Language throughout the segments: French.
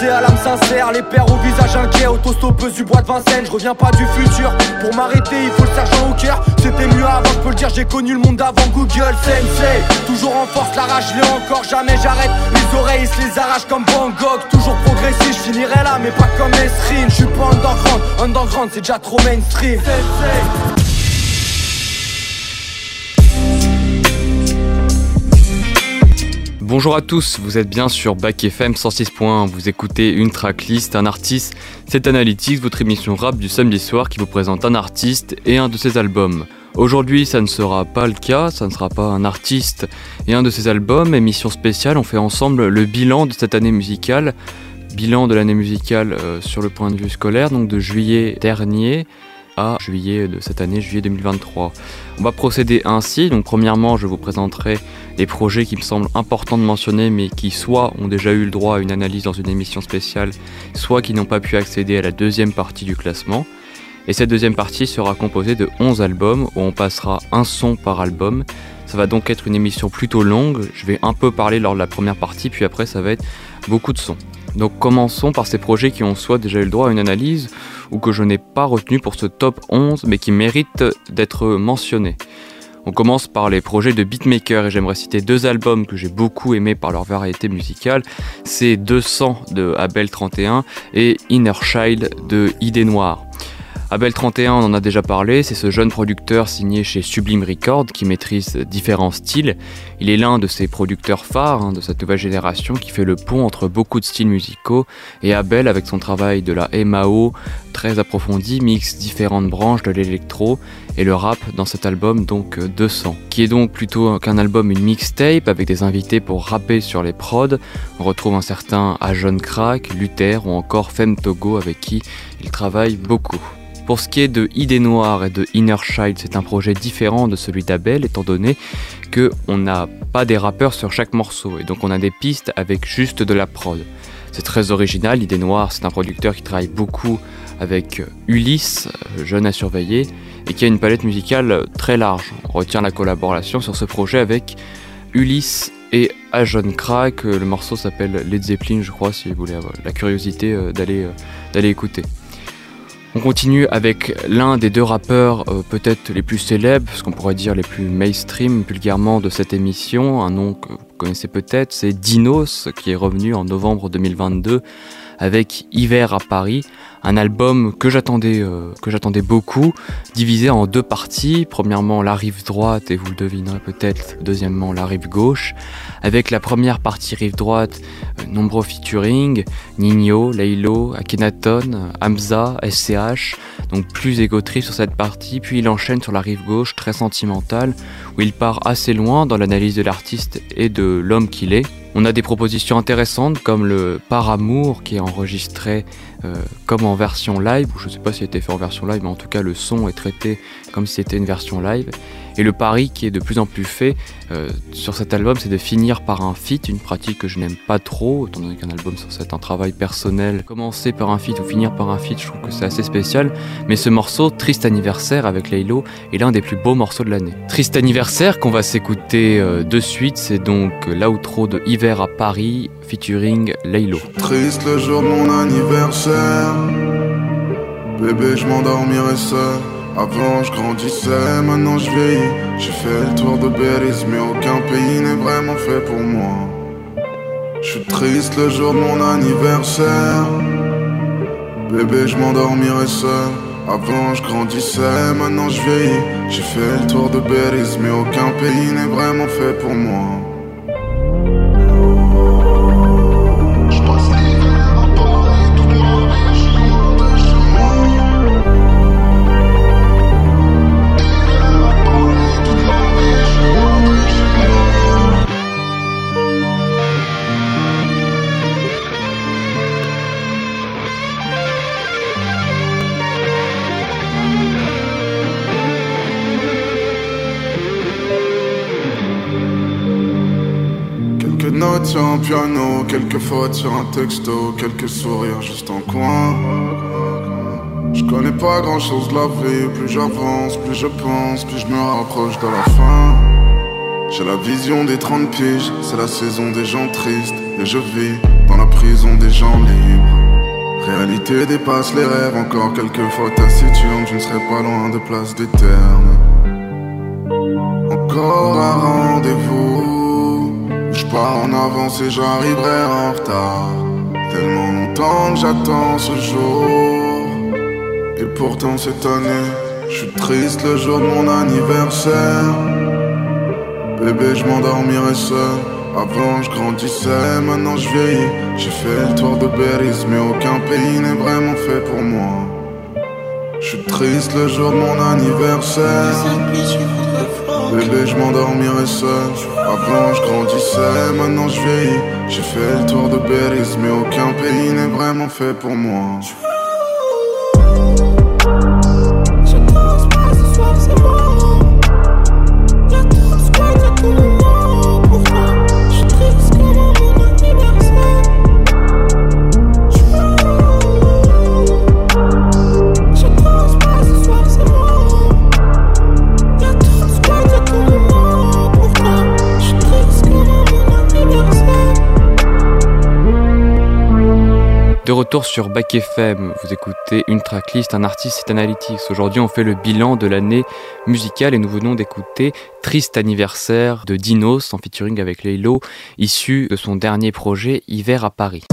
pensée à l'âme sincère, les pères au visage inquiet, autostoppeuse du bois de Vincennes. Je reviens pas du futur, pour m'arrêter il faut le sergent au cœur. C'était mieux avant, je peux le dire, j'ai connu le monde avant Google Sensei. Toujours en force, la rage, l'ai encore, jamais j'arrête. Les oreilles se les arrachent comme Van Gogh. Toujours progressif, je finirai là, mais pas comme Esrine. Je suis pas underground, underground c'est déjà trop mainstream. Bonjour à tous, vous êtes bien sur Bac FM 106.1, vous écoutez une tracklist, un artiste, c'est Analytics, votre émission rap du samedi soir qui vous présente un artiste et un de ses albums. Aujourd'hui, ça ne sera pas le cas, ça ne sera pas un artiste et un de ses albums, émission spéciale, on fait ensemble le bilan de cette année musicale, bilan de l'année musicale euh, sur le point de vue scolaire, donc de juillet dernier juillet de cette année, juillet 2023. On va procéder ainsi. Donc, premièrement, je vous présenterai les projets qui me semblent importants de mentionner, mais qui soit ont déjà eu le droit à une analyse dans une émission spéciale, soit qui n'ont pas pu accéder à la deuxième partie du classement. Et cette deuxième partie sera composée de 11 albums où on passera un son par album. Ça va donc être une émission plutôt longue. Je vais un peu parler lors de la première partie, puis après ça va être beaucoup de sons. Donc commençons par ces projets qui ont soit déjà eu le droit à une analyse ou que je n'ai pas retenu pour ce top 11 mais qui méritent d'être mentionnés. On commence par les projets de beatmaker et j'aimerais citer deux albums que j'ai beaucoup aimés par leur variété musicale. C'est 200 de Abel 31 et Inner Child de Idée Noire. Abel 31, on en a déjà parlé, c'est ce jeune producteur signé chez Sublime Records qui maîtrise différents styles. Il est l'un de ces producteurs phares hein, de cette nouvelle génération qui fait le pont entre beaucoup de styles musicaux et Abel avec son travail de la MAO très approfondi mixe différentes branches de l'électro et le rap dans cet album donc 200 qui est donc plutôt qu'un album une mixtape avec des invités pour rapper sur les prods. On retrouve un certain Ajon Crack, Luther ou encore Femme Togo avec qui il travaille beaucoup. Pour ce qui est de Idée Noire et de Inner Child, c'est un projet différent de celui d'Abel, étant donné qu'on n'a pas des rappeurs sur chaque morceau, et donc on a des pistes avec juste de la prod. C'est très original, Idée Noire, c'est un producteur qui travaille beaucoup avec Ulysse, jeune à surveiller, et qui a une palette musicale très large. On retient la collaboration sur ce projet avec Ulysse et Ajon Crack. Le morceau s'appelle Led Zeppelin, je crois, si vous voulez avoir la curiosité euh, euh, d'aller écouter. On continue avec l'un des deux rappeurs euh, peut-être les plus célèbres, ce qu'on pourrait dire les plus mainstream vulgairement de cette émission, un nom que vous connaissez peut-être, c'est Dinos qui est revenu en novembre 2022 avec Hiver à Paris, un album que j'attendais euh, que j'attendais beaucoup, divisé en deux parties. Premièrement la rive droite et vous le devinerez peut-être. Deuxièmement la rive gauche, avec la première partie rive droite, euh, nombreux featuring, Nino, Laylo, Akhenaton, Hamza, SCH, donc plus égotrip sur cette partie. Puis il enchaîne sur la rive gauche, très sentimentale, où il part assez loin dans l'analyse de l'artiste et de l'homme qu'il est. On a des propositions intéressantes comme le Par Amour qui est enregistré euh, comme en version live, ou je ne sais pas a été fait en version live, mais en tout cas le son est traité comme si c'était une version live. Et le pari qui est de plus en plus fait euh, sur cet album, c'est de finir par un feat, une pratique que je n'aime pas trop, étant donné qu'un album c'est un travail personnel. Commencer par un feat ou finir par un feat, je trouve que c'est assez spécial. Mais ce morceau, Triste Anniversaire avec Laylo, est l'un des plus beaux morceaux de l'année. Triste Anniversaire qu'on va s'écouter euh, de suite, c'est donc l'outro de Hiver à Paris featuring Laylo. Triste le jour de mon anniversaire, bébé je m'endormirai seul. Avant je grandissais, maintenant je vieillis. J'ai fait le tour de Belize mais aucun pays n'est vraiment fait pour moi. Je suis triste le jour de mon anniversaire. Bébé je m'endormirai seul. Avant je grandissais, maintenant je vieillis. J'ai fait le tour de Belize mais aucun pays n'est vraiment fait pour moi quelques fautes sur un texto, quelques sourires juste en coin. Je connais pas grand chose de la vie, plus j'avance, plus je pense, plus je me rapproche de la fin. J'ai la vision des 30 piges, c'est la saison des gens tristes. Et je vis dans la prison des gens libres. Réalité dépasse les rêves, encore quelques fois taciturnes, je ne serai pas loin de place des ternes. Pars en avance et j'arriverai en retard. Tellement longtemps que j'attends ce jour, et pourtant cette année, je suis triste le jour de mon anniversaire. Bébé, je m'endormirai seul. Avant, je grandissais, maintenant je vieillis. J'ai fait le tour de Béris, mais aucun pays n'est vraiment fait pour moi. Je suis triste le jour de mon anniversaire. Bébé, je m'endormirai seul. Avant, je grandissais, maintenant je vieillis. J'ai fait le tour de Béris, mais aucun pays n'est vraiment fait pour moi. Retour sur Back FM, vous écoutez une tracklist, un artiste et analytics. Aujourd'hui, on fait le bilan de l'année musicale et nous venons d'écouter Triste anniversaire de Dinos en featuring avec Laylo, issu de son dernier projet Hiver à Paris.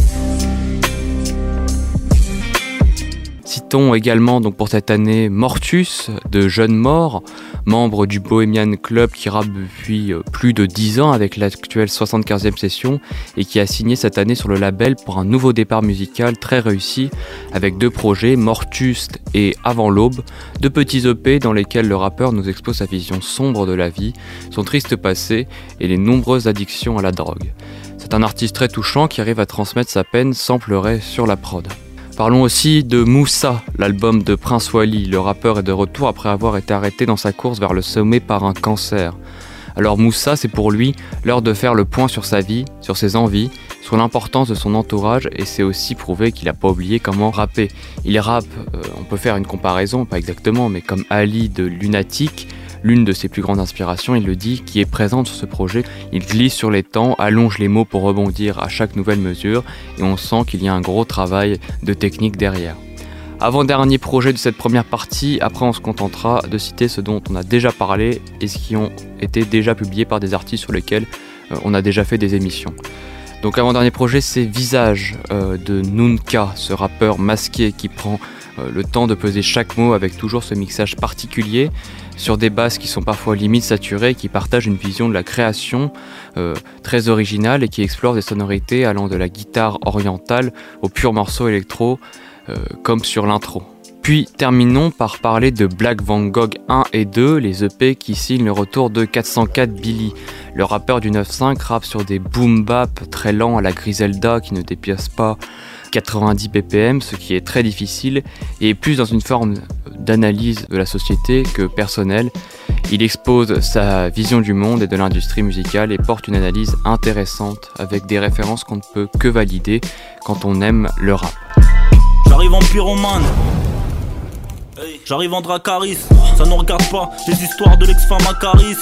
Citons également donc pour cette année Mortus de Jeune Mort, membre du Bohemian Club qui rappe depuis euh, plus de 10 ans avec l'actuelle 75e session et qui a signé cette année sur le label pour un nouveau départ musical très réussi avec deux projets, Mortus et Avant l'aube, deux petits EP dans lesquels le rappeur nous expose sa vision sombre de la vie, son triste passé et les nombreuses addictions à la drogue. C'est un artiste très touchant qui arrive à transmettre sa peine sans pleurer sur la prod. Parlons aussi de Moussa, l'album de Prince Wally. Le rappeur est de retour après avoir été arrêté dans sa course vers le sommet par un cancer. Alors Moussa, c'est pour lui l'heure de faire le point sur sa vie, sur ses envies, sur l'importance de son entourage et c'est aussi prouvé qu'il n'a pas oublié comment rapper. Il rappe, euh, on peut faire une comparaison, pas exactement, mais comme Ali de Lunatic, l'une de ses plus grandes inspirations, il le dit, qui est présente sur ce projet. Il glisse sur les temps, allonge les mots pour rebondir à chaque nouvelle mesure, et on sent qu'il y a un gros travail de technique derrière. Avant-dernier projet de cette première partie, après on se contentera de citer ce dont on a déjà parlé et ce qui ont été déjà publiés par des artistes sur lesquels euh, on a déjà fait des émissions. Donc avant-dernier projet, c'est Visage euh, de Nunka, ce rappeur masqué qui prend euh, le temps de peser chaque mot avec toujours ce mixage particulier sur des basses qui sont parfois limite saturées, qui partagent une vision de la création euh, très originale et qui explore des sonorités allant de la guitare orientale au pur morceau électro, euh, comme sur l'intro. Puis terminons par parler de Black Van Gogh 1 et 2, les EP qui signent le retour de 404 Billy. Le rappeur du 9.5 rappe sur des boom bap très lents à la Griselda qui ne dépiace pas 90 ppm, ce qui est très difficile, et plus dans une forme d'analyse de la société que personnelle. Il expose sa vision du monde et de l'industrie musicale et porte une analyse intéressante avec des références qu'on ne peut que valider quand on aime le rap. J'arrive en pyromane J'arrive en Dracaris, ça ne regarde pas les histoires de l'ex-femme à Caris.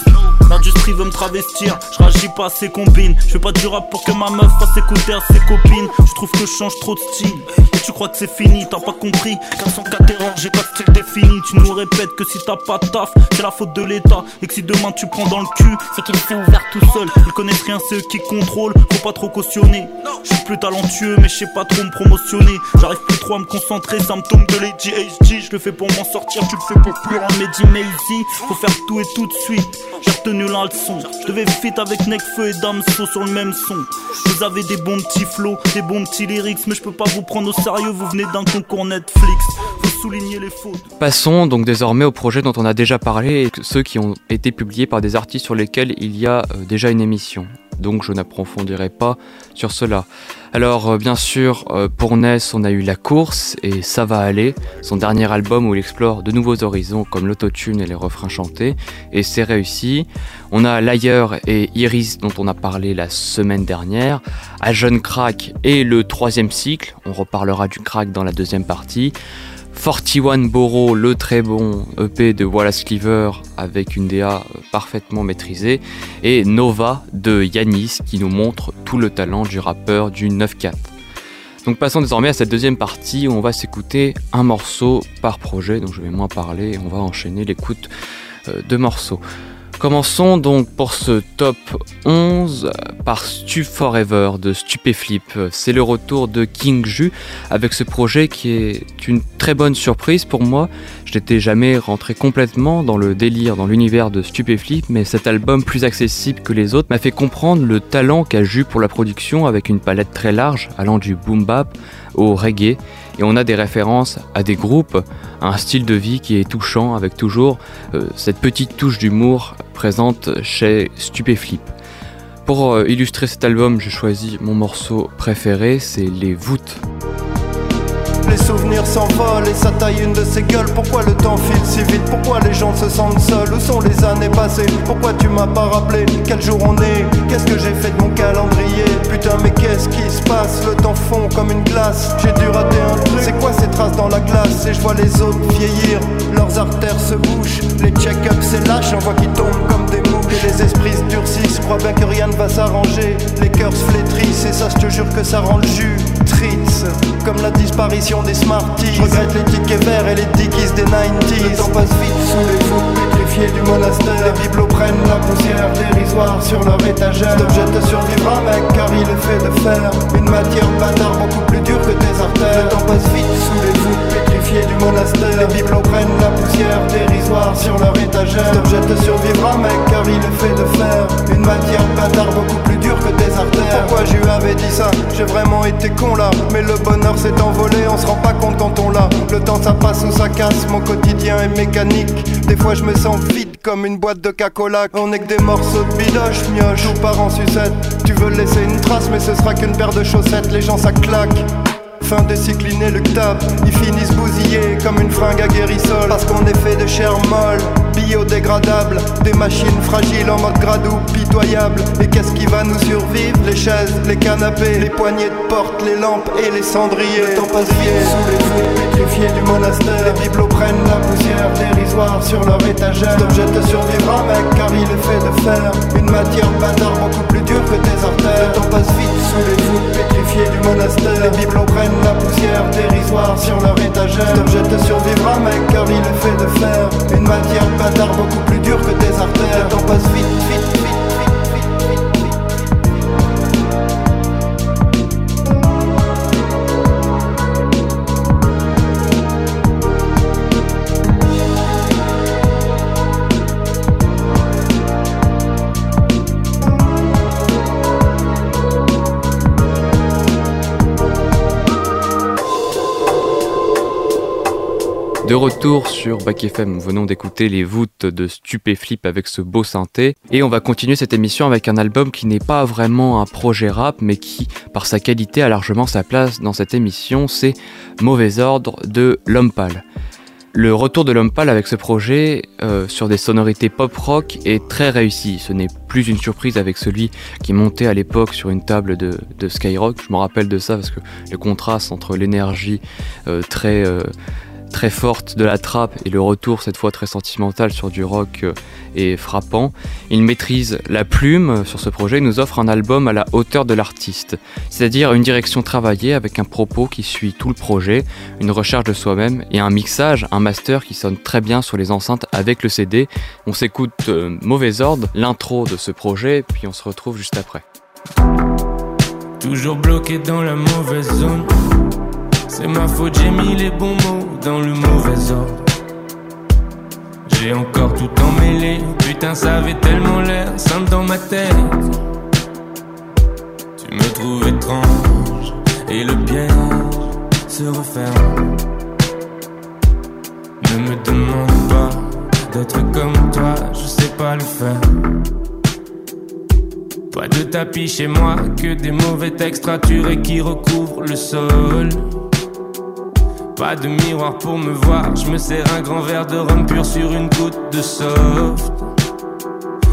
L'industrie veut me travestir, je réagis pas à ses combines. Je fais pas du rap pour que ma meuf fasse écouter à ses copines. Je trouve que je change trop de style. Et tu crois que c'est fini, t'as pas compris. 404 erreurs, j'ai pas de style défini. Tu nous répètes que si t'as pas de taf, c'est la faute de l'État. Et que si demain tu prends dans le cul, c'est qu'il s'est ouvert tout seul. Ils connaissent rien, c'est eux qui contrôlent. Faut pas trop cautionner. Je suis plus talentueux, mais je sais pas trop me promotionner. J'arrive plus trop à me concentrer, symptôme de l'ADHD. Je le fais pour sortir, tu le fais pour plus en Mehdi Maisy. Faut faire tout et tout de suite. J'ai retenu la leçon. Je devais fit avec Necfeu et Damso sur le même son. Vous avez des bons petits flots, des bons petits lyrics, mais je peux pas vous prendre au sérieux, vous venez d'un concours Netflix. Passons donc désormais aux projets dont on a déjà parlé et ceux qui ont été publiés par des artistes sur lesquels il y a euh, déjà une émission. Donc je n'approfondirai pas sur cela. Alors euh, bien sûr, euh, pour Ness, on a eu La course et Ça va aller, son dernier album où il explore de nouveaux horizons comme l'autotune et les refrains chantés, et c'est réussi. On a L'ailleurs et Iris dont on a parlé la semaine dernière, à Jeune Crack et le troisième cycle, on reparlera du crack dans la deuxième partie. 41 Boro, le très bon EP de Wallace Cleaver avec une DA parfaitement maîtrisée, et Nova de Yanis qui nous montre tout le talent du rappeur du 9-4. Donc passons désormais à cette deuxième partie où on va s'écouter un morceau par projet, donc je vais moins parler et on va enchaîner l'écoute euh, de morceaux. Commençons donc pour ce top 11 par Stu Forever de Stupéflip. C'est le retour de King Ju avec ce projet qui est une très bonne surprise pour moi. Je n'étais jamais rentré complètement dans le délire, dans l'univers de Stupéflip, mais cet album plus accessible que les autres m'a fait comprendre le talent qu'a Ju pour la production avec une palette très large allant du boom bap au reggae et on a des références à des groupes, à un style de vie qui est touchant avec toujours euh, cette petite touche d'humour présente chez Stupéflip. Pour euh, illustrer cet album, j'ai choisi mon morceau préféré, c'est Les voûtes. Les souvenirs s'envolent et ça taille une de ses gueules. Pourquoi le temps file si vite? Pourquoi les gens se sentent seuls? Où sont les années passées? Pourquoi tu m'as pas rappelé? Quel jour on est? Qu'est-ce que Et je vois les autres vieillir Leurs artères se bouchent Les check-ups c'est lâche On voit qu'ils tombent comme des mouches Et les esprits se durcissent Crois bien que rien ne va s'arranger Les cœurs se flétrissent Et ça je te jure que ça rend le jus Tritz Comme la disparition des Smarties. Je regrette les tickets verts et les dickies des 90s. Le temps passe vite sous les voûtes pétrifiées du monastère. Les bibelots prennent la poussière dérisoire sur leur étagère. Cet objet te survivra, mec, car il est fait de fer. Une matière bâtard beaucoup plus dure que tes artères. Le temps passe vite sous les voûtes du. Les bibelots prennent la poussière dérisoire sur leur étagère. Cet objet te survivra, mec, car il est fait de fer. Une matière bâtard beaucoup plus dure que tes artères. Pourquoi je lui avais dit ça? J'ai vraiment été con là. Mais le bonheur s'est envolé, on rend pas compte quand on l'a. Le temps ça passe ou ça casse, mon quotidien est mécanique. Des fois je me sens vide comme une boîte de cacola. On est que des morceaux de bidoche, mioche ou par en sucette. Tu veux laisser une trace, mais ce sera qu'une paire de chaussettes. Les gens ça claque. Fin de cycliner le tape, ils finissent bousillés comme une fringue à guérissol. Parce qu'on est fait de chair molle, biodégradable, des machines fragiles en mode gradou, pitoyable. Et qu'est-ce qui va nous survivre? Les chaises, les canapés, les poignées de porte, les lampes et les cendriers. Sous les voûtes pétrifiées du monastère. Sur leur étagère. Cet objet te survivra, mec, car il est fait de fer. Une matière bâtard beaucoup plus dure que tes artères. Le temps passe vite sous les voûtes pétrifiées du monastère. Les bibelots prennent la poussière dérisoire sur leur étagère. Cet objet te survivra, mec, car il est fait de fer. Une matière bâtard beaucoup plus dure que tes artères. Le temps passe vite, vite, De retour sur Bac FM, nous venons d'écouter les voûtes de Stupéflip avec ce beau synthé. Et on va continuer cette émission avec un album qui n'est pas vraiment un projet rap, mais qui, par sa qualité, a largement sa place dans cette émission. C'est Mauvais Ordre de L'Homme Le retour de L'Homme avec ce projet euh, sur des sonorités pop-rock est très réussi. Ce n'est plus une surprise avec celui qui montait à l'époque sur une table de, Skyrock. Je me rappelle de ça parce que le contraste entre l'énergie euh, très... Euh, très forte de la trappe et le retour cette fois très sentimental sur du rock euh, est frappant. Il maîtrise la plume sur ce projet et nous offre un album à la hauteur de l'artiste, c'est-à-dire une direction travaillée avec un propos qui suit tout le projet, une recherche de soi-même et un mixage, un master qui sonne très bien sur les enceintes avec le CD. On s'écoute euh, Mauvais Ordre, l'intro de ce projet, puis on se retrouve juste après. Toujours bloqué dans la mauvaise zone. C'est ma faute, j'ai mis les bons mots dans le mauvais ordre. J'ai encore tout emmêlé, putain ça avait tellement l'air simple dans ma tête. Tu me trouves étrange et le piège se referme. Ne me demande pas d'être comme toi, je sais pas le faire. Pas de tapis chez moi, que des mauvais textes raturés qui recouvrent le sol. Pas de miroir pour me voir, je me sers un grand verre de rhum pur sur une goutte de soft.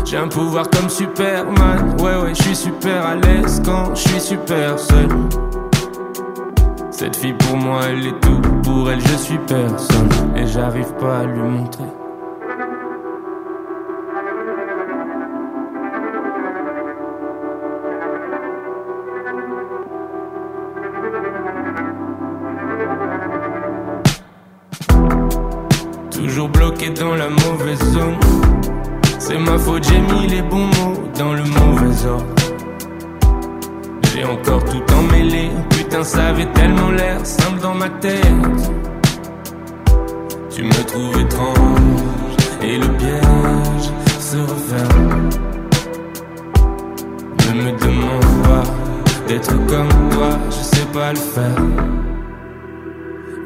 J'ai un pouvoir comme Superman, ouais ouais, je suis super à l'aise quand je suis super seul. Cette fille pour moi elle est tout, pour elle je suis personne et j'arrive pas à lui montrer. Dans la mauvaise zone. C'est ma faute, j'ai mis les bons mots dans le mauvais ordre. J'ai encore tout emmêlé, putain ça avait tellement l'air simple dans ma tête. Tu me trouves étrange et le piège se referme. Ne me demande pas d'être comme toi, je sais pas le faire.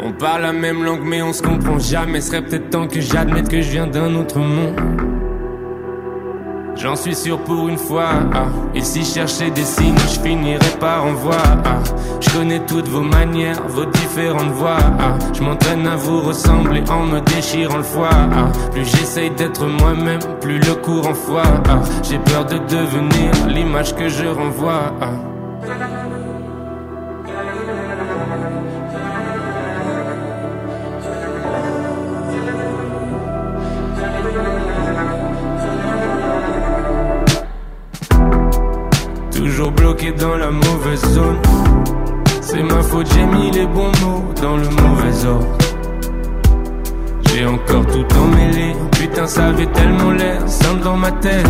On parle la même langue mais on se comprend jamais. Serait peut-être temps que j'admette que je viens d'un autre monde. J'en suis sûr pour une fois. Ah. Et si chercher des signes, je finirai par en voir. Ah. Je connais toutes vos manières, vos différentes voix. Ah. Je m'entraîne à vous ressembler en me déchirant le foie. Ah. Plus j'essaye d'être moi-même, plus le foi. Ah. J'ai peur de devenir l'image que je renvoie. Dans la mauvaise zone. C'est ma faute, j'ai mis les bons mots dans le mauvais ordre. J'ai encore tout emmêlé. Putain, ça avait tellement l'air simple dans ma tête.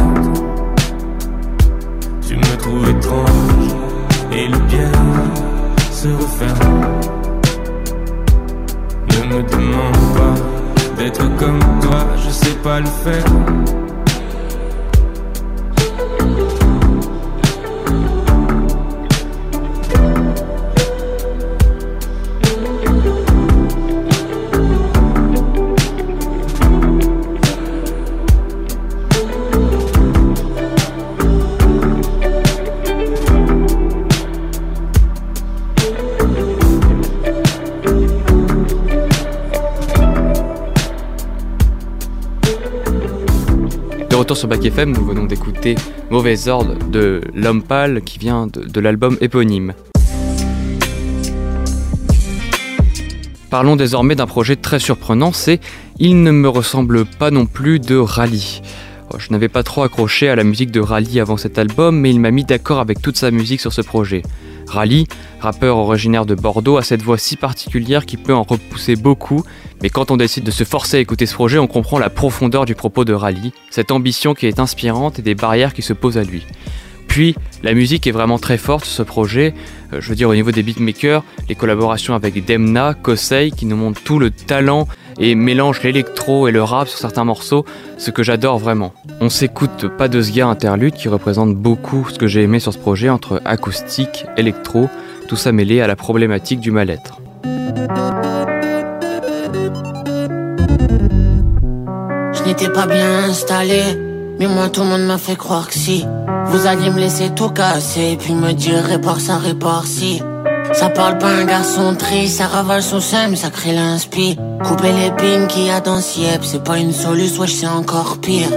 Tu me trouves étrange et le bien se referme. Ne me demande pas d'être comme toi, je sais pas le faire. Sur Bac FM, nous venons d'écouter Mauvais Ordre de L'Homme Pâle qui vient de, de l'album éponyme. Parlons désormais d'un projet très surprenant, c'est Il ne me ressemble pas non plus de Rally. Oh, Je n'avais pas trop accroché à la musique de Rally avant cet album, mais il m'a mis d'accord avec toute sa musique sur ce projet. Rally, rappeur originaire de Bordeaux, a cette voix si particulière qui peut en repousser beaucoup, mais quand on décide de se forcer à écouter ce projet, on comprend la profondeur du propos de Rally, cette ambition qui est inspirante et des barrières qui se posent à lui. Puis, la musique est vraiment très forte sur ce projet, Euh, je veux dire au niveau des beatmakers, les collaborations avec Demna, Kosei, qui nous montrent tout le talent et mélangent l'électro et le rap sur certains morceaux, ce que j'adore vraiment. On s'écoute Pas de Sga interlude qui représente beaucoup ce que j'ai aimé sur ce projet entre acoustique, électro, tout ça mêlé à la problématique du mal-être. Je n'étais pas bien installé, mais moi tout le monde m'a fait croire que si. Vous alliez me laisser tout casser, puis me dire répare ça, répare si. Ça parle pas un garçon triste, ça ravale son seum, ça crée l'inspi. Couper l'épine qu'il y a dans Siep, c'est pas une solution, wesh c'est encore pire.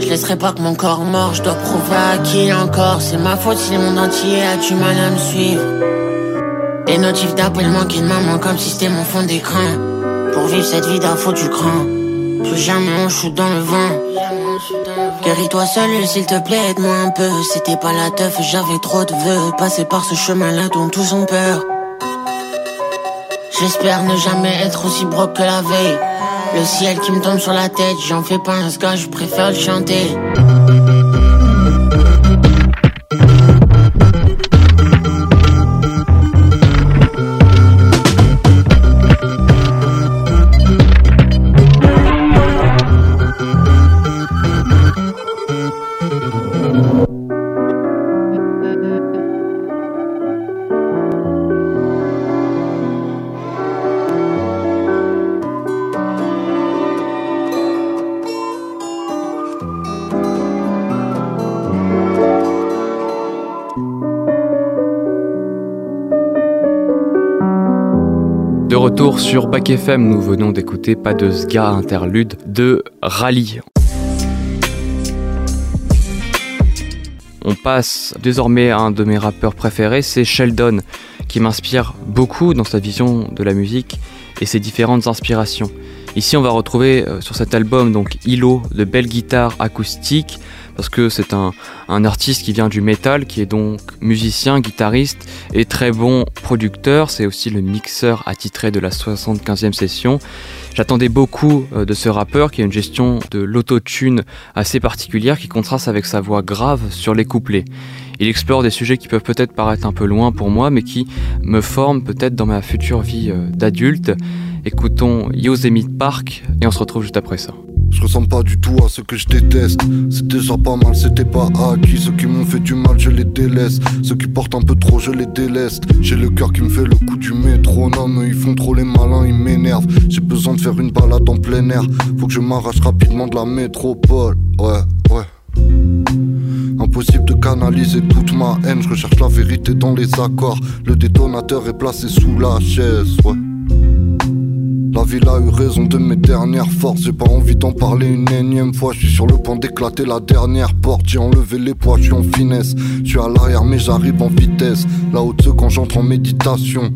Je laisserai pas que mon corps mort, je dois prouver à qui encore. C'est ma faute si le monde entier a du mal à me suivre. Les notifs d'appel manquent de maman comme si c'était mon fond d'écran. Pour vivre cette vie d'un faux du cran. Plus jamais on dans le vent. Guéris-toi seul, s'il te plaît, aide-moi un peu. C'était pas la teuf, j'avais trop de vœux. Passer par ce chemin-là dont tous ont peur. J'espère ne jamais être aussi broke que la veille. Le ciel qui me tombe sur la tête, j'en fais pas un ska, je préfère le chanter. Sur Bac FM, nous venons d'écouter Pas de Sga interlude de Rally. On passe désormais à un de mes rappeurs préférés, c'est Sheldon, qui m'inspire beaucoup dans sa vision de la musique et ses différentes inspirations. Ici, on va retrouver euh, sur cet album donc Hilo de belles guitares acoustiques, parce que c'est un, artiste qui vient du métal, qui est donc musicien, guitariste et très bon producteur. C'est aussi le mixeur attitré de la 75e session. J'attendais beaucoup euh, de ce rappeur qui a une gestion de l'autotune assez particulière qui contraste avec sa voix grave sur les couplets. Il explore des sujets qui peuvent peut-être paraître un peu loin pour moi, mais qui me forment peut-être dans ma future vie euh, d'adulte. Écoutons Yosemite Park et on se retrouve juste après ça. Je ressemble pas du tout à ce que je déteste. C'est déjà pas mal, c'était pas acquis. Ceux qui m'ont fait du mal, je les délaisse. Ceux qui portent un peu trop, je les déleste. J'ai le cœur qui me fait le coup du métronome. Ils font trop les malins, ils m'énervent. J'ai besoin de faire une balade en plein air. Faut que je m'arrache rapidement de la métropole. Ouais, ouais. Impossible de canaliser toute ma haine. Je recherche la vérité dans les accords. Le détonateur est placé sous la chaise, ouais. Ville a eu raison de mes dernières forces. J'ai pas envie d'en parler une énième fois. Je suis sur le point d'éclater la dernière porte. J'ai enlevé les poids, je suis en finesse. Je suis à l'arrière, mais j'arrive en vitesse. Là-haut de quand j'entre en méditation.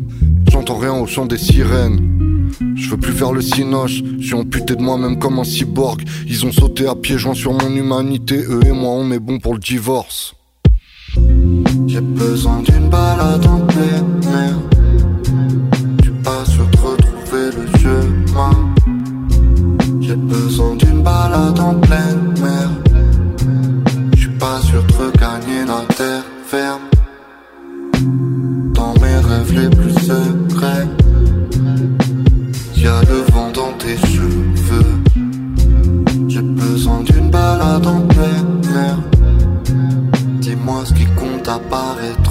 J'entends rien au chant des sirènes. Je veux plus faire le cinoche, je suis amputé de moi-même comme un cyborg. Ils ont sauté à pieds joints sur mon humanité, eux et moi on est bon pour le divorce. J'ai besoin d'une balade en plein air. Tu pas sûr J'ai besoin d'une balade en pleine mer. Je suis pas sûr de regagner la terre ferme. Dans mes rêves les plus secrets, y'a le vent dans tes cheveux. J'ai besoin d'une balade en pleine mer. Dis-moi ce qui compte apparaître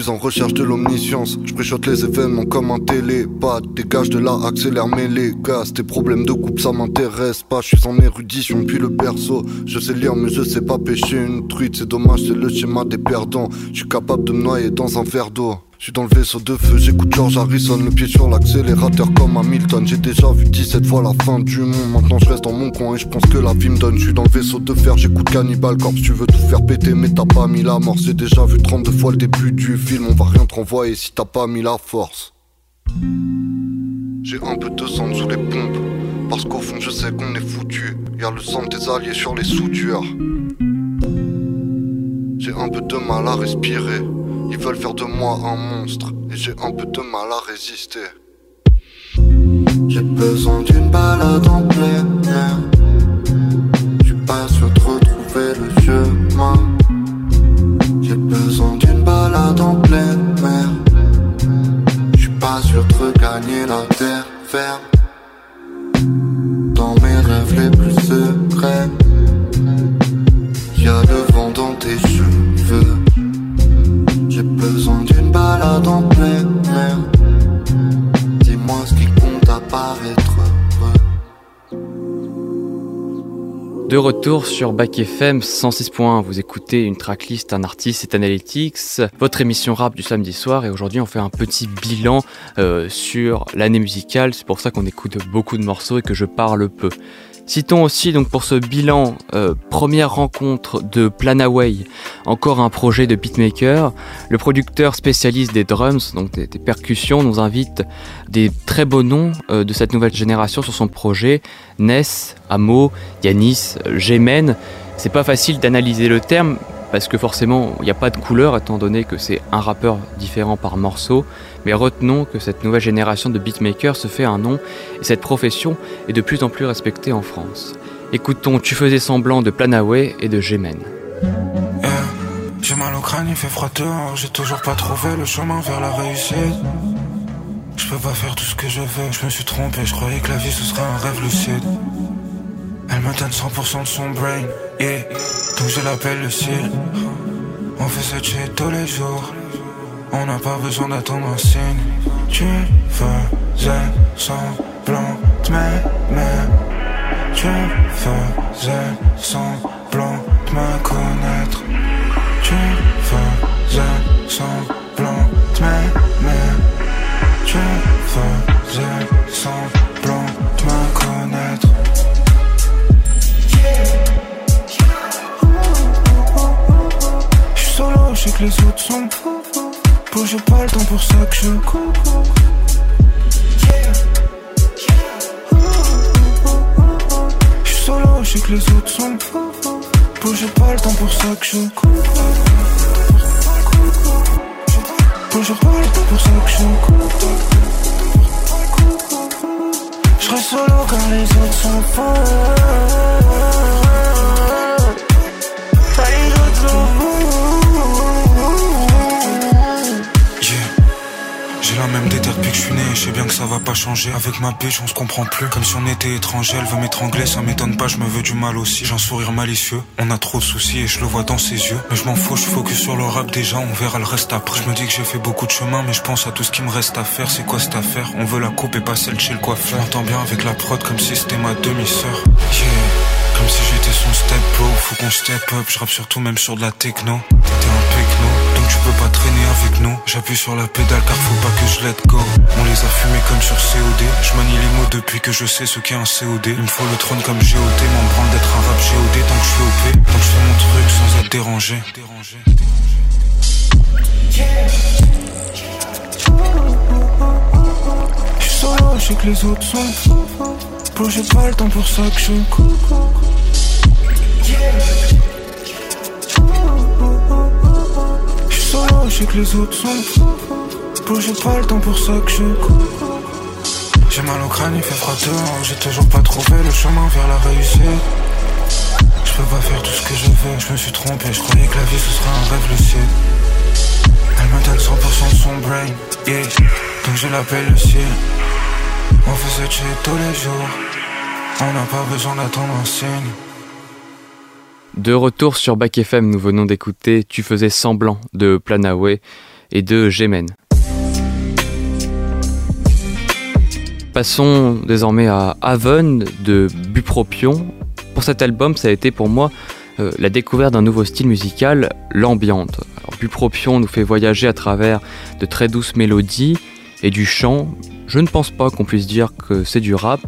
suis en recherche de l'omniscience, je préchote les événements comme un télépathe. Dégage de là, accélère mes les Tes problèmes de coupe ça m'intéresse pas. Je suis en érudition depuis le berceau. Je sais lire mais je sais pas pêcher une truite. C'est dommage c'est le schéma des perdants. Je suis capable de me noyer dans un verre d'eau je suis dans le vaisseau de feu, j'écoute George Harrison, le pied sur l'accélérateur comme Hamilton. J'ai déjà vu 17 fois la fin du monde, maintenant je reste dans mon coin et je pense que la vie me donne. Je suis dans le vaisseau de fer, j'écoute Cannibal Corpse, tu veux tout faire péter mais t'as pas mis la mort. J'ai déjà vu 32 fois le début du film, on va rien te renvoyer si t'as pas mis la force. J'ai un peu de sang sous les pompes, parce qu'au fond je sais qu'on est foutu. Y'a le sang des alliés sur les soudures. J'ai un peu de mal à respirer. Ils veulent faire de moi un monstre et j'ai un peu de mal à résister. J'ai besoin d'une balade en plein air. J'suis pas sûr de retrouver le chemin. J'ai besoin d'une balade en pleine mer. J'suis pas sûr de regagner la terre ferme. Dans mes rêves les plus secrets, y'a le vent dans tes cheveux. Besoin d'une balade en plein. Dis-moi ce qui compte. De retour sur Bac FM 106.1, vous écoutez une tracklist, un artiste, c'est Analytics, votre émission rap du samedi soir et aujourd'hui on fait un petit bilan euh, sur l'année musicale, c'est pour ça qu'on écoute beaucoup de morceaux et que je parle peu. Citons aussi donc pour ce bilan euh, première rencontre de Planaway, encore un projet de beatmaker. Le producteur spécialiste des drums, donc des, percussions, nous invite des très beaux noms euh, de cette nouvelle génération sur son projet. Ness, Amo, Yanis, Gemen. C'est pas facile d'analyser le terme parce que forcément il n'y a pas de couleur étant donné que c'est un rappeur différent par morceau. Mais retenons que cette nouvelle génération de beatmakers se fait un nom et cette profession est de plus en plus respectée en France. Écoutons Tu faisais semblant de Planaway et de Gémen. Eh, j'ai mal au crâne, il fait froid dehors, j'ai toujours pas trouvé le chemin vers la réussite. Je peux pas faire tout ce que je veux, je me suis trompé, je croyais que la vie ce serait un rêve lucide. Elle me donne 100% de son brain, yeah, donc je l'appelle le. On fait cette shit tous les jours. On n'a pas besoin d'attendre un signe. Tu faisais semblant de m'aimer. Tu faisais semblant de me connaître. Tu faisais semblant de m'aimer. Tu faisais semblant de me connaître. sais que les autres sont fous. Pour ça que je cours. J'suis solo, je que les autres sont fous. j'ai pas le temps pour ça que je cours. j'ai pas le temps pour ça que je cours. J'serai solo quand les autres sont fous. Même déter depuis que je suis né, je sais bien que ça va pas changer. Avec ma biche, on se comprend plus. Comme si on était étranger, elle veut m'étrangler, ça m'étonne pas, je me veux du mal aussi. J'ai un sourire malicieux, on a trop de soucis et je le vois dans ses yeux. Mais je m'en fous, je focus sur le rap déjà, on verra le reste après. Je me dis que j'ai fait beaucoup de chemin, mais je pense à tout ce qui me reste à faire. C'est quoi cette affaire? On veut la coupe et pas celle chez le coiffeur. J'entends bien avec la prod comme si c'était ma demi-sœur. Comme si j'étais son step bro, faut qu'on step up, je rappe surtout même sur de la techno. T'es un pecno, tu peux pas traîner avec nous. J'appuie sur la pédale car faut pas que je let go. On les a fumés comme sur COD. Je manie les mots depuis que je sais ce qu'est un COD. Me faut le trône comme GOT, m'en branle d'être un rap GOD tant que je suis OP. Tant que je fais mon truc sans être dérangé. Suis solo, je que les autres sont fous. j'ai pas le temps pour ça que je cours. Je sais que les autres sont fous. j'ai pas le temps pour ça que je cours. J'ai mal au crâne, il fait froid dehors. J'ai toujours pas trouvé le chemin vers la réussite. Je peux pas faire tout ce que je veux, je me suis trompé. Je croyais que la vie ce serait un rêve lucide. Elle me donne 100% de son brain, yeah. Donc je l'appelle le ciel. On fait ce tous les jours. On n'a pas besoin d'attendre un signe. De retour sur Bac FM, nous venons d'écouter Tu faisais semblant de Planaway et de Gémen. Passons désormais à Haven de Bupropion. Pour cet album, ça a été pour moi euh, la découverte d'un nouveau style musical, l'ambiante. Bupropion nous fait voyager à travers de très douces mélodies et du chant je ne pense pas qu'on puisse dire que c'est du rap,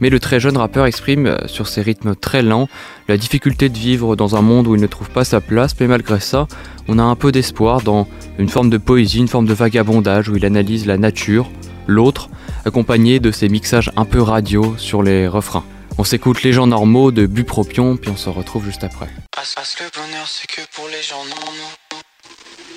mais le très jeune rappeur exprime euh, sur ses rythmes très lents la difficulté de vivre dans un monde où il ne trouve pas sa place, mais malgré ça, on a un peu d'espoir dans une forme de poésie, une forme de vagabondage où il analyse la nature, l'autre, accompagné de ses mixages un peu radio sur les refrains. On s'écoute les gens normaux de Bupropion, puis on se retrouve juste après.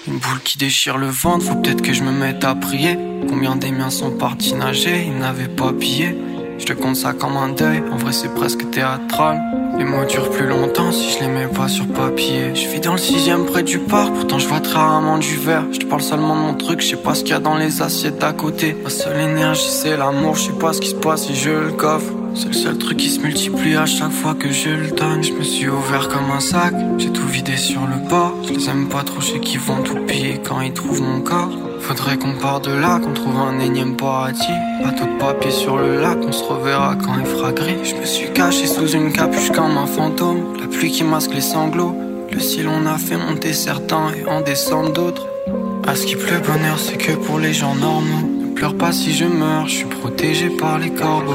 Une boule qui déchire le ventre, faut peut-être que je me mette à prier. Combien des miens sont partis nager, ils n'avaient pas pillé. Je te compte ça comme un deuil, en vrai c'est presque théâtral. Les mots durent plus longtemps si je les mets pas sur papier. Je vis dans le sixième près du parc, pourtant je vois très rarement du verre. Je te parle seulement de mon truc, je sais pas ce qu'il y a dans les assiettes d'à côté. Ma seule énergie c'est l'amour, je sais pas ce qui se passe si je le coffre. C'est le seul truc qui se multiplie à chaque fois que je le donne. Je me suis ouvert comme un sac, j'ai tout vidé sur le bord. Je les aime pas trop, je sais qu'ils vont tout piller quand ils trouvent mon corps. Faudrait qu'on parte de là, qu'on trouve un énième paradis. Pas de papier sur le lac, on se reverra quand il fera gris. Je me suis caché sous une capuche comme un fantôme. La pluie qui masque les sanglots. Le ciel on a fait monter certains et en descendre d'autres. À ce qui pleut, bonheur, c'est que pour les gens normaux. Ne pleure pas si je meurs, je suis protégé par les corbeaux.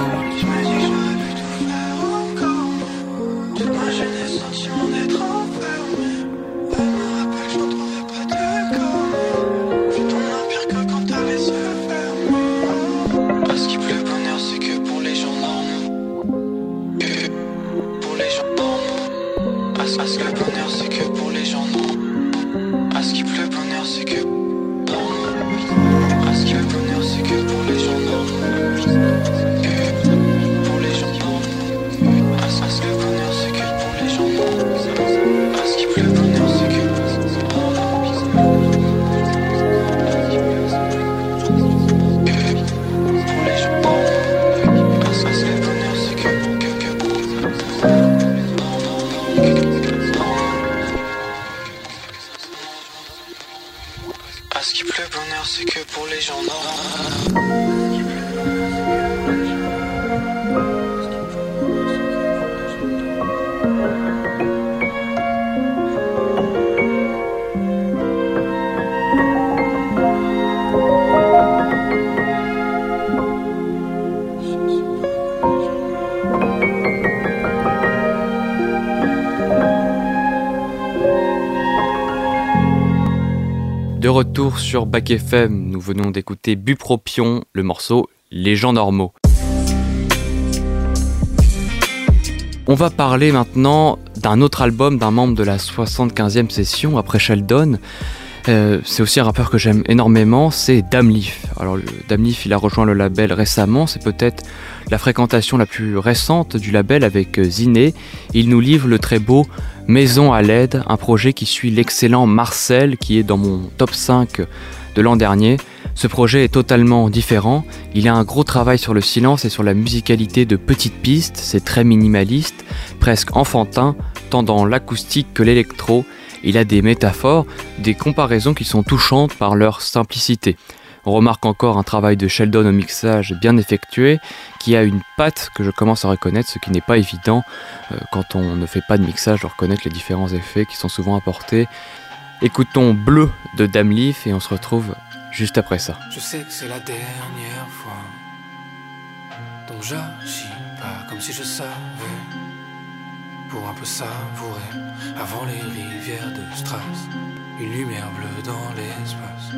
Sur Bac FM, nous venons d'écouter Bupropion, le morceau Les gens normaux. On va parler maintenant d'un autre album d'un membre de la 75e session après Sheldon. Euh, c'est aussi un rappeur que j'aime énormément, c'est Damleaf. Alors Damleaf, il a rejoint le label récemment, c'est peut-être la fréquentation la plus récente du label avec euh, Ziné. Il nous livre le très beau Maison à l'aide, un projet qui suit l'excellent Marcel qui est dans mon top 5 de l'an dernier. Ce projet est totalement différent, il a un gros travail sur le silence et sur la musicalité de petites pistes, c'est très minimaliste, presque enfantin, tant dans l'acoustique que l'électro, il a des métaphores, des comparaisons qui sont touchantes par leur simplicité. On remarque encore un travail de Sheldon au mixage bien effectué, qui a une patte que je commence à reconnaître, ce qui n'est pas évident euh, quand on ne fait pas de mixage de reconnaître les différents effets qui sont souvent apportés. Écoutons Bleu de Damleaf et on se retrouve juste après ça. Je sais que c'est la dernière fois, donc j'agis pas comme si je savais pour un peu savourer avant les rivières de Strass, une lumière bleue dans l'espace.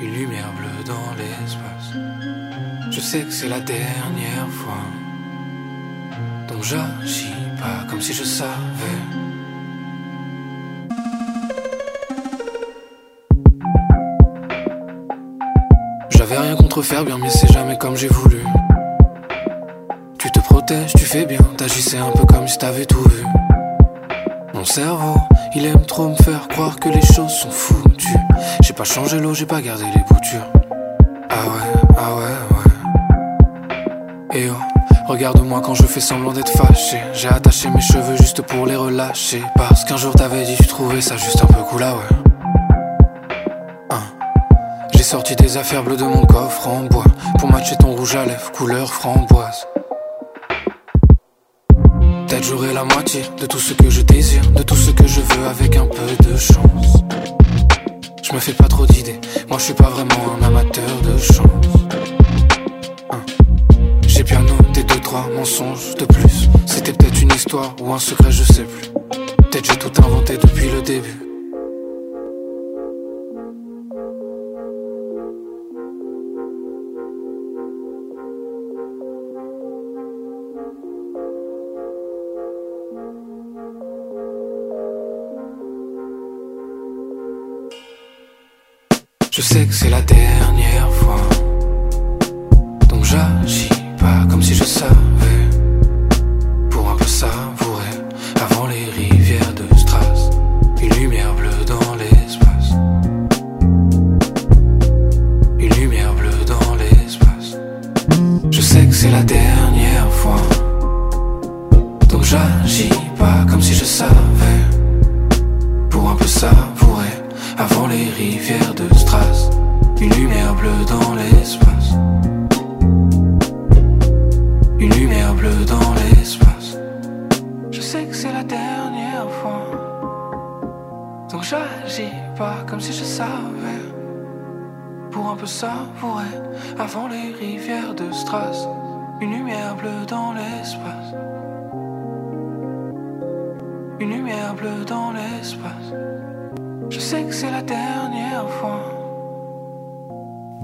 Une lumière bleue dans l'espace. Je sais que c'est la dernière fois, donc j'agis pas comme si je savais. J'avais rien contre faire bien, mais c'est jamais comme j'ai voulu tu fais bien, t'agissais un peu comme si t'avais tout vu. Mon cerveau, il aime trop me faire croire que les choses sont foutues. J'ai pas changé l'eau, j'ai pas gardé les boutures. Ah ouais, ah ouais, ouais. Et oh, regarde-moi quand je fais semblant d'être fâché. J'ai attaché mes cheveux juste pour les relâcher. Parce qu'un jour t'avais dit tu trouvais ça juste un peu cool, ah ouais. Hein. J'ai sorti des affaires bleues de mon coffre en bois pour matcher ton rouge à lèvres couleur framboise. J'aurai la moitié de tout ce que je désire, de tout ce que je veux avec un peu de chance. Je me fais pas trop d'idées, moi je suis pas vraiment un amateur de chance. Hein. J'ai bien noté deux, trois mensonges de plus. C'était peut-être une histoire ou un secret, je sais plus. Peut-être j'ai tout inventé depuis le début. Je sais que c'est la dernière fois. Donc j'agis pas comme si je savais. Pour un peu savourer avant les rivières de Strass. Une lumière bleue dans l'espace. Une lumière bleue dans l'espace. Je sais que c'est la dernière fois. Donc j'agis pas comme si je savais. Pour un peu savourer avant les rivières de Strass. Une lumière bleue dans l'espace. Une lumière bleue dans l'espace. Je sais que c'est la dernière fois. Donc j'agis pas comme si je savais. Pour un peu savourer avant les rivières de Strass. Une lumière bleue dans l'espace. Une lumière bleue dans l'espace. Je sais que c'est la dernière fois.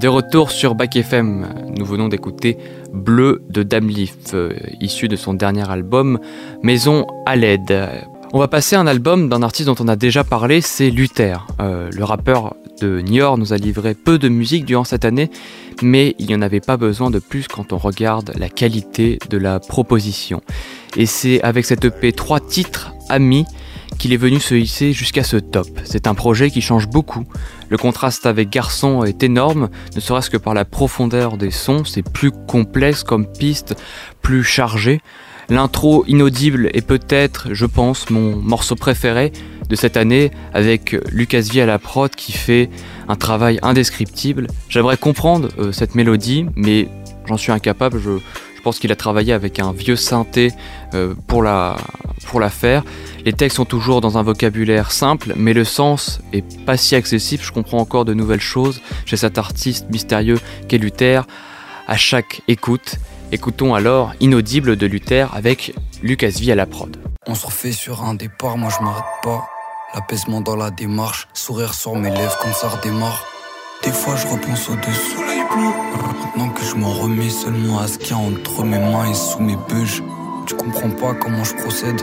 De retour sur Bac FM, nous venons d'écouter Bleu de Damleaf, euh, issu de son dernier album Maison à l'aide. On va passer à un album d'un artiste dont on a déjà parlé, c'est Luther. Euh, le rappeur de Niort nous a livré peu de musique durant cette année, mais il n'y en avait pas besoin de plus quand on regarde la qualité de la proposition. Et c'est avec cette EP 3 titres, Amis, qu'il est venu se hisser jusqu'à ce top. C'est un projet qui change beaucoup. Le contraste avec Garçon est énorme, ne serait-ce que par la profondeur des sons, c'est plus complexe comme piste, plus chargé. L'intro inaudible est peut-être, je pense, mon morceau préféré de cette année avec Lucas V à la prod qui fait un travail indescriptible. J'aimerais comprendre euh, cette mélodie, mais j'en suis incapable. Je, pense qu'il a travaillé avec un vieux synthé euh, pour, la, pour la faire. Les textes sont toujours dans un vocabulaire simple, mais le sens est pas si accessible. Je comprends encore de nouvelles choses chez cet artiste mystérieux qu'est Luther. À chaque écoute, écoutons alors Inaudible de Luther avec Lucas V à la prod. On se refait sur un départ, moi je m'arrête pas. L'apaisement dans la démarche, sourire sur mes lèvres comme ça redémarre. Des fois je repense au Maintenant que je m'en remets seulement à ce qu'il y a entre mes mains et sous mes beuges. Tu comprends pas comment je procède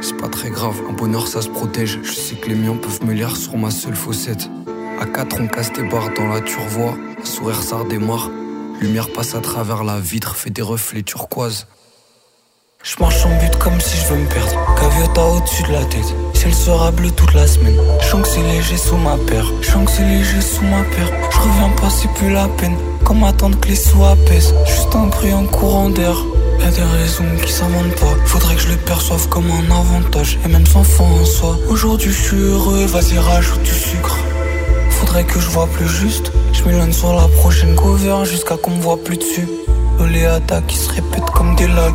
C'est pas très grave, un bonheur ça se protège. Je sais que les miens peuvent me lire sur ma seule fossette. À quatre on casse des barres dans la turvoie. Un sourire ça redémarre. Lumière passe à travers la vitre, fait des reflets turquoises. Je marche en but comme si je veux me perdre. Caviota au-dessus de la tête. Ciel sera bleu toute la semaine. Je que c'est léger sous ma paire. Je que c'est léger sous ma paire. Je reviens pas, c'est plus la peine. Comme attendre que les sous apaisent. Juste un bruit en courant d'air. Y'a des raisons qui s'inventent pas. Faudrait que je les perçoive comme un avantage. Et même sans fin en soi. Aujourd'hui je suis heureux, vas-y rajoute du sucre. Faudrait que je vois plus juste. Je m'éloigne sur la prochaine cover jusqu'à qu'on me voit plus dessus. Oléata qui se répète comme des lags.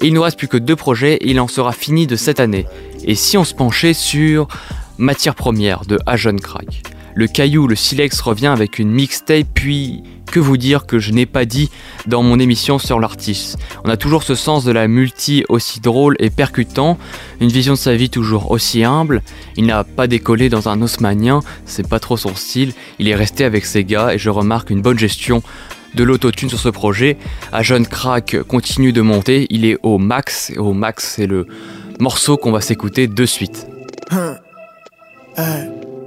Et il nous reste plus que deux projets et il en sera fini de cette année. Et si on se penchait sur Matière première de Ajon Crack Le caillou, le silex revient avec une mixtape, puis que vous dire que je n'ai pas dit dans mon émission sur l'artiste. On a toujours ce sens de la multi aussi drôle et percutant, une vision de sa vie toujours aussi humble. Il n'a pas décollé dans un osmanien, c'est pas trop son style. Il est resté avec ses gars et je remarque une bonne gestion de l'autotune sur ce projet. A Jeune Crack continue de monter, il est au max, et au max c'est le morceau qu'on va s'écouter de suite. Hein.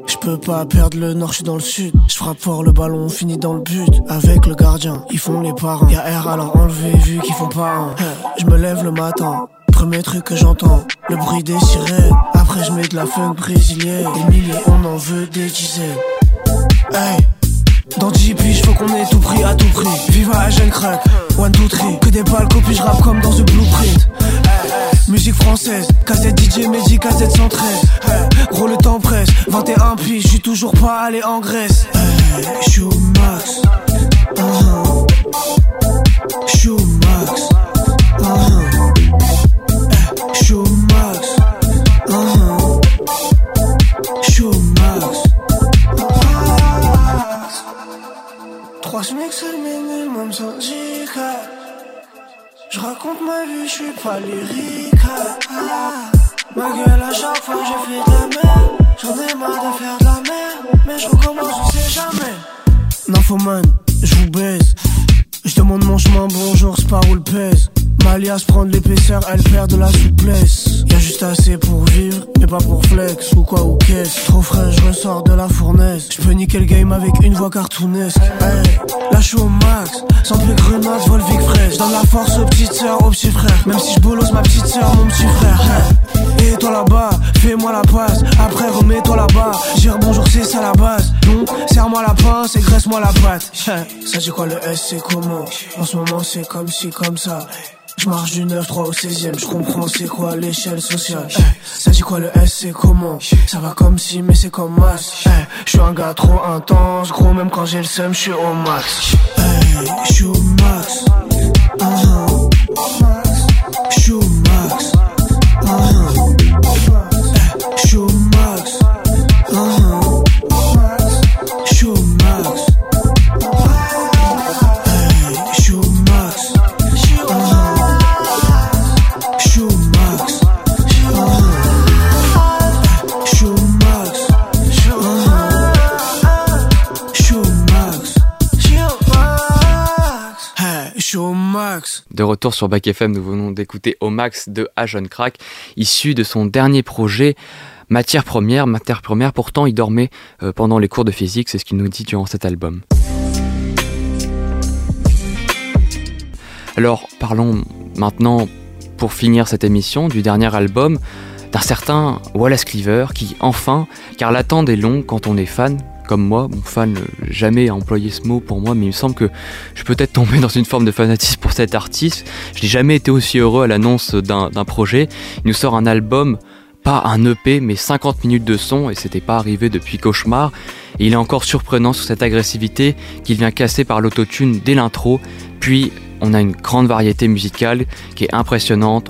je peux pas perdre le nord, je suis dans le sud. Je frappe fort le ballon, on finit dans le but. Avec le gardien, ils font les parents. Y'a R alors enlevé vu qu'ils font pas un. Je me lève le matin, premier truc que j'entends, le bruit des sirènes. Après je mets de la funk brésilienne. Des milliers, on en veut des dizaines. Hey. Dans 10 piges, faut qu'on ait tout pris à tout prix. Viva à jeune crack, one, two, three. Que des balles, copie, je rappe comme dans The Blueprint. musique française, cassette DJ Mehdi, cassette 113. gros, le temps presse, 21 piges, je suis toujours pas allé en Grèce. Hey, max. Uh -huh. max. Uh -huh. max. C'est minimum syndical. Je raconte ma vie, je suis pas lyrique. Ma gueule à chaque fois j'ai fait de la merde. J'en ai marre de faire de la merde. Mais je recommence, on sait jamais. Nymphoman, je vous baise. Je demande mon chemin, bonjour, c'est pas où le pèse. Malias prendre l'épaisseur, elle perd de la souplesse. Y'a juste assez pour vivre, et pas pour flex ou quoi ou qu'est-ce. Trop frais, je ressors de la fournaise. Je peux niquer le game avec une voix cartoonesque. Hey, là au max, sans plus grenade, Volvic fraîche. Dans la force aux petites sœurs, aux petits frères. Même si je ma petite sœur, mon petit frère. Et toi là-bas, fais-moi la passe. Après remets-toi là-bas. Dire bonjour, c'est ça la base. Donc, serre-moi la pince et graisse-moi la patte. Ça dit quoi le S, c'est comment? En ce moment, c'est comme si, comme ça. Je marche du 9-3 au 16ème, je comprends c'est quoi l'échelle sociale. ça dit quoi le S c'est comment? Ça va comme si mais c'est comme masse. je suis un gars trop intense, gros même quand j'ai le seum, je suis au max. je suis au max. Uh-huh. Je De retour sur Bac FM, nous venons d'écouter Au Max de Ajon Crack, issu de son dernier projet Matière Première. Matière Première, pourtant, il dormait euh, pendant les cours de physique, c'est ce qu'il nous dit durant cet album. Alors, parlons maintenant, pour finir cette émission, du dernier album d'un certain Wallace Cleaver qui, enfin, car l'attente est longue quand on est fan, comme moi, mon fan, jamais employé ce mot pour moi, mais il me semble que je peux peut-être tomber dans une forme de fanatisme pour cet artiste. Je n'ai jamais été aussi heureux à l'annonce d'un projet. Il nous sort un album pas un EP, mais 50 minutes de son, et c'était pas arrivé depuis Cauchemar. Il est encore surprenant sur cette agressivité qu'il vient casser par l'autotune dès l'intro, puis on a une grande variété musicale qui est impressionnante.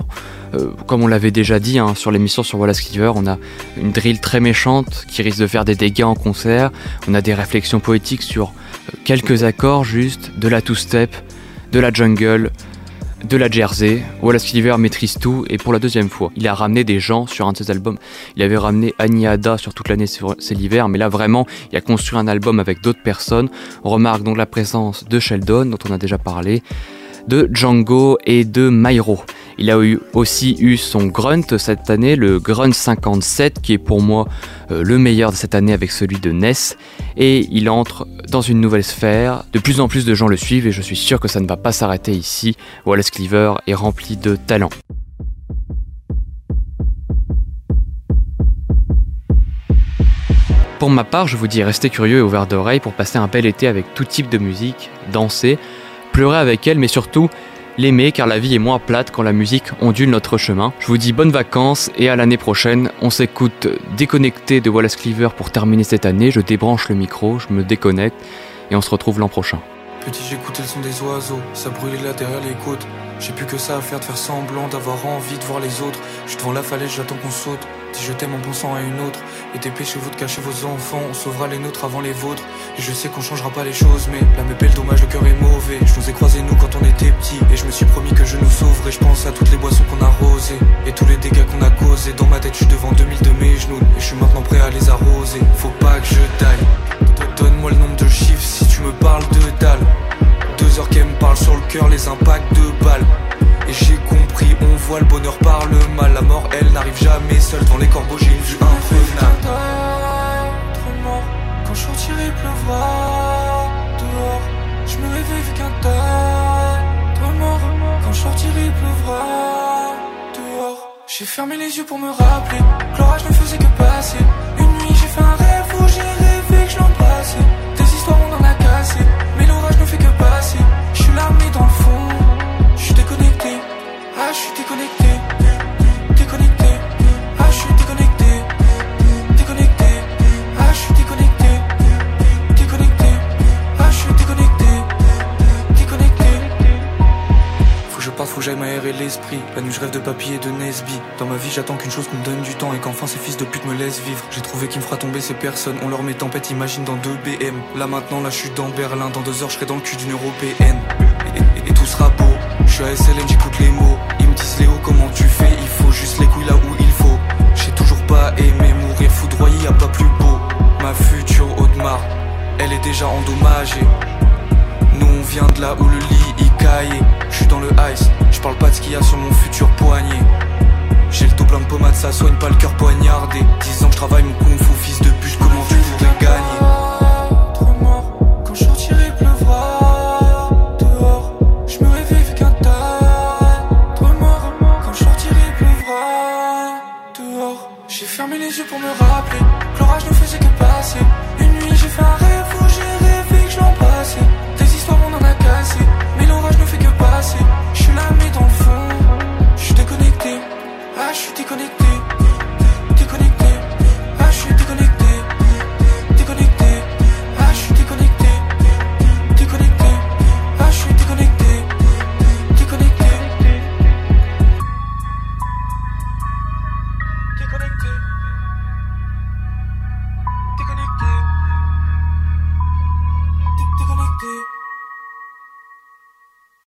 Euh, comme on l'avait déjà dit hein, sur l'émission sur Wallace Cleaver, on a une drill très méchante qui risque de faire des dégâts en concert. On a des réflexions poétiques sur euh, quelques accords juste, de la two-step, de la jungle, de la Jersey. Wallace Cleaver maîtrise tout et pour la deuxième fois, il a ramené des gens sur un de ses albums. Il avait ramené Annie Ada sur toute l'année, c'est l'hiver, mais là vraiment, il a construit un album avec d'autres personnes. On remarque donc la présence de Sheldon, dont on a déjà parlé, de Django et de Myro. Il a eu aussi eu son Grunt cette année, le Grunt 57, qui est pour moi euh, le meilleur de cette année avec celui de Ness. Et il entre dans une nouvelle sphère. De plus en plus de gens le suivent et je suis sûr que ça ne va pas s'arrêter ici. Wallace Cleaver est rempli de talent. Pour ma part, je vous dis restez curieux et ouverts d'oreilles pour passer un bel été avec tout type de musique, danser, pleurer avec elle, mais surtout l'aimer car la vie est moins plate quand la musique ondule notre chemin. Je vous dis bonnes vacances et à l'année prochaine. On s'écoute déconnecté de Wallace Cleaver pour terminer cette année. Je débranche le micro, je me déconnecte et on se retrouve l'an prochain. Petit, j'écoutais le son des oiseaux, ça brûlait là derrière les côtes. J'ai plus que ça à faire de faire semblant d'avoir envie de voir les autres. Je devant la falaise, j'attends qu'on saute. Si je t'aime en pensant à une autre, et dépêchez-vous de cacher vos enfants, on sauvera les nôtres avant les vôtres. Et je sais qu'on changera pas les choses, mais me belle dommage, le cœur est mauvais. Je nous ai croisés nous quand on était petits, et je me suis promis que je nous sauverai. Je pense à toutes les boissons qu'on a rosées, et tous les dégâts qu'on a causés. Dans ma tête, je suis devant 2000 de mes genoux, et je suis maintenant prêt à les arroser. Faut pas que je taille. Donne-moi le nombre de chiffres si tu me parles de dalle. Deux heures qu'elle me parle sur le cœur, les impacts de balles. Et j'ai compris, on voit le bonheur par le mal. La mort, elle n'arrive jamais seule. Dans les corbeaux, j'ai une vue infernale. quand je sortirai pleuvoir dehors. Je me réveille vu qu'un tas mort quand je sortirai pleuvoir dehors. J'ai fermé les yeux pour me rappeler que l'orage ne faisait que passer. Une nuit, j'ai fait un rêve où j'ai rêvé que je l'embrassais. Des histoires, on en a cassé, Mais dans le fond, je suis déconnecté. Ah, je suis. Déconnecté. J'aille m'aérer l'esprit. La nuit, je rêve de papier et de Nesby. Dans ma vie, j'attends qu'une chose qu'on me donne du temps et qu'enfin ces fils de pute me laissent vivre. J'ai trouvé qui me fera tomber ces personnes. On leur met tempête, imagine dans deux BM. Là maintenant, là, je suis dans Berlin. Dans deux heures, je serai dans le cul d'une européenne. Et tout sera beau. Je suis à SLM, j'écoute les mots. Ils me disent Léo, comment tu fais? Il faut juste les couilles là où il faut. J'ai toujours pas aimé mourir foudroyé, y a pas plus beau. Ma future Audemars, elle est déjà endommagée. Nous on vient de là où le lit y caillé. Je suis dans le ice, je parle pas de ce qu'il y a sur mon futur poignet. J'ai le dos plein de pommade, ça soigne pas le cœur poignardé. 10 ans que je travaille mon kung fils de pute, comment tu pourrais gagner?